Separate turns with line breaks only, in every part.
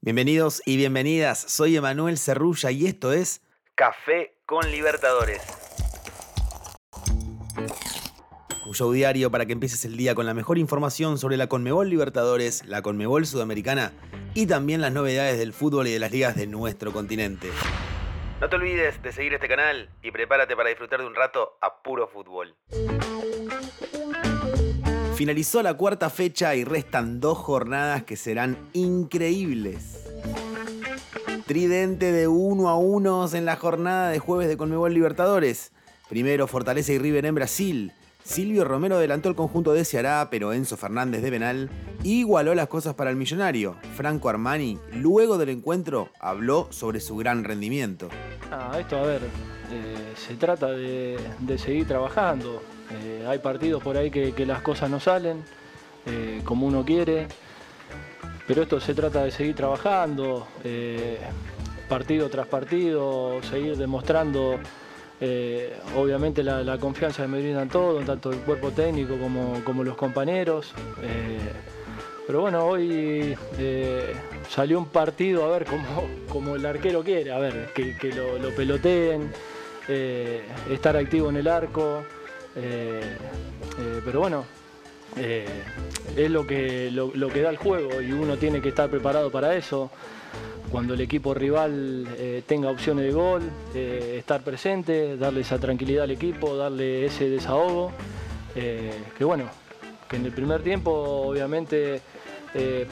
Bienvenidos y bienvenidas, soy Emanuel Cerrulla y esto es Café con Libertadores. Un show diario para que empieces el día con la mejor información sobre la Conmebol Libertadores, la Conmebol Sudamericana y también las novedades del fútbol y de las ligas de nuestro continente. No te olvides de seguir este canal y prepárate para disfrutar de un rato a puro fútbol. Finalizó la cuarta fecha y restan dos jornadas que serán increíbles. Tridente de 1 a 1 en la jornada de jueves de Conmebol Libertadores. Primero Fortaleza y River en Brasil. Silvio Romero adelantó el conjunto de Ceará, pero Enzo Fernández de Benal igualó las cosas para el millonario. Franco Armani, luego del encuentro, habló sobre su gran rendimiento.
Ah, esto, a ver, eh, se trata de, de seguir trabajando. Eh, hay partidos por ahí que, las cosas no salen eh, como uno quiere, pero esto se trata de seguir trabajando, eh, partido tras partido, seguir demostrando obviamente la, confianza que me brindan todos, tanto el cuerpo técnico como, los compañeros. pero bueno, hoy salió un partido a ver como, el arquero quiere, a ver, que, lo, lo peloteen, estar activo en el arco. Eh, eh, pero bueno, eh, es lo que, lo, que da el juego y uno tiene que estar preparado para eso. Cuando el equipo rival tenga opciones de gol, estar presente, darle esa tranquilidad al equipo, darle ese desahogo. que bueno, que en el primer tiempo obviamente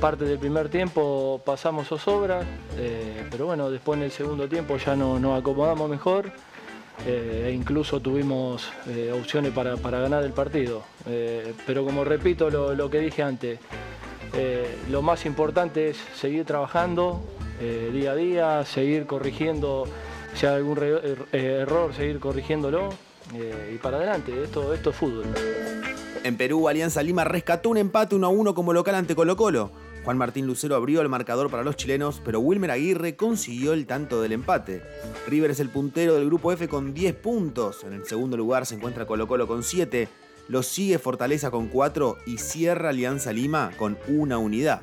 parte del primer tiempo pasamos zozobra, pero bueno, después en el segundo tiempo ya no, nos acomodamos mejor eh, e incluso tuvimos eh, opciones para, ganar el partido. Eh, pero como repito lo, que dije antes, lo más importante es seguir trabajando día a día, seguir corrigiendo, si hay algún error, seguir corrigiéndolo y para adelante. Esto, esto es fútbol.
En Perú, Alianza Lima rescató un empate 1 a 1 como local ante Colo Colo. Juan Martín Lucero abrió el marcador para los chilenos, pero Wilmer Aguirre consiguió el tanto del empate. River es el puntero del grupo F con 10 puntos. En el segundo lugar se encuentra Colo Colo con 7. Lo sigue Fortaleza con 4 y cierra Alianza Lima con una unidad.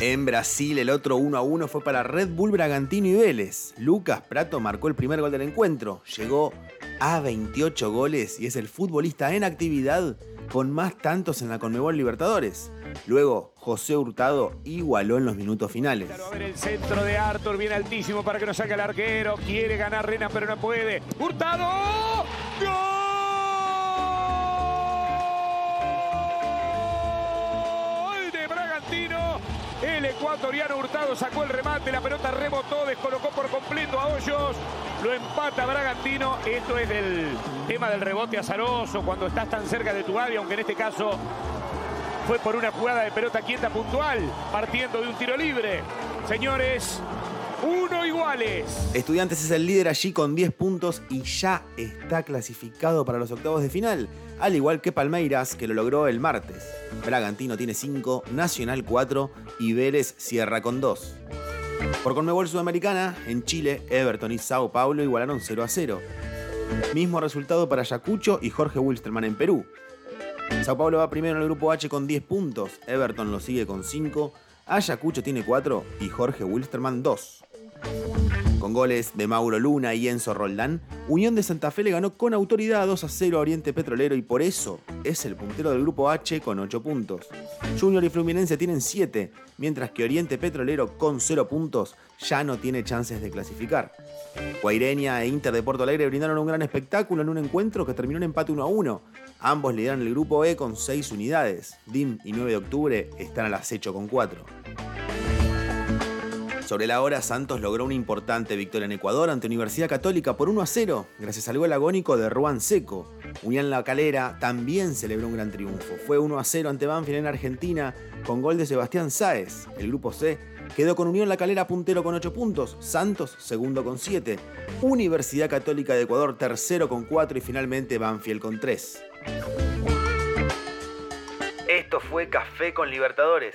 En Brasil el otro 1 a 1 fue para Red Bull Bragantino y Vélez. Lucas Prato marcó el primer gol del encuentro. Llegó a 28 goles y es el futbolista en actividad con más tantos en la Conmebol Libertadores. Luego, José Hurtado igualó en los minutos finales.
a ver el centro de Arthur, viene altísimo para que no saque el arquero. Quiere ganar Rena, pero no puede. ¡Hurtado! ¡Gol! El ecuatoriano Hurtado sacó el remate, la pelota rebotó, descolocó por completo a Hoyos. Lo empata Bragantino. Esto es del tema del rebote azaroso, cuando estás tan cerca de tu área, aunque en este caso fue por una jugada de pelota quieta puntual, partiendo de un tiro libre. Señores, uno iguales.
Estudiantes es el líder allí con 10 puntos y ya está clasificado para los octavos de final, al igual que Palmeiras, que lo logró el martes. Bragantino tiene 5, Nacional 4 y Vélez cierra con 2. Por Conmebol Sudamericana, en Chile, Everton y Sao Paulo igualaron 0 a 0. Mismo resultado para Ayacucho y Jorge Wilstermann en Perú. Sao Paulo va primero en el grupo H con 10 puntos, Everton lo sigue con 5, Ayacucho tiene 4 y Jorge Wilstermann 2. Con goles de Mauro Luna y Enzo Roldán, Unión de Santa Fe le ganó con autoridad 2 a 0 a Oriente Petrolero y por eso es el puntero del grupo H con 8 puntos. Junior y Fluminense tienen 7, mientras que Oriente Petrolero con 0 puntos ya no tiene chances de clasificar. Guaireña e Inter de Porto Alegre brindaron un gran espectáculo en un encuentro que terminó en empate 1 a 1. Ambos lideran el grupo E con 6 unidades. DIM y 9 de octubre están al acecho con 4. Sobre la hora, Santos logró una importante victoria en Ecuador ante Universidad Católica por 1 a 0, gracias al gol agónico de Ruan Seco. Unión La Calera también celebró un gran triunfo. Fue 1 a 0 ante Banfield en Argentina con gol de Sebastián Sáez. El grupo C quedó con Unión La Calera puntero con 8 puntos, Santos segundo con 7, Universidad Católica de Ecuador tercero con 4 y finalmente Banfield con 3. Esto fue Café con Libertadores.